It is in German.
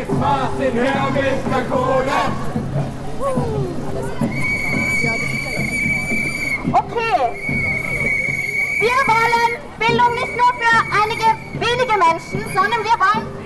ist Martin her mit der Kohle. Okay. Wir wollen Bildung nicht nur für einige wenige Menschen, sondern wir wollen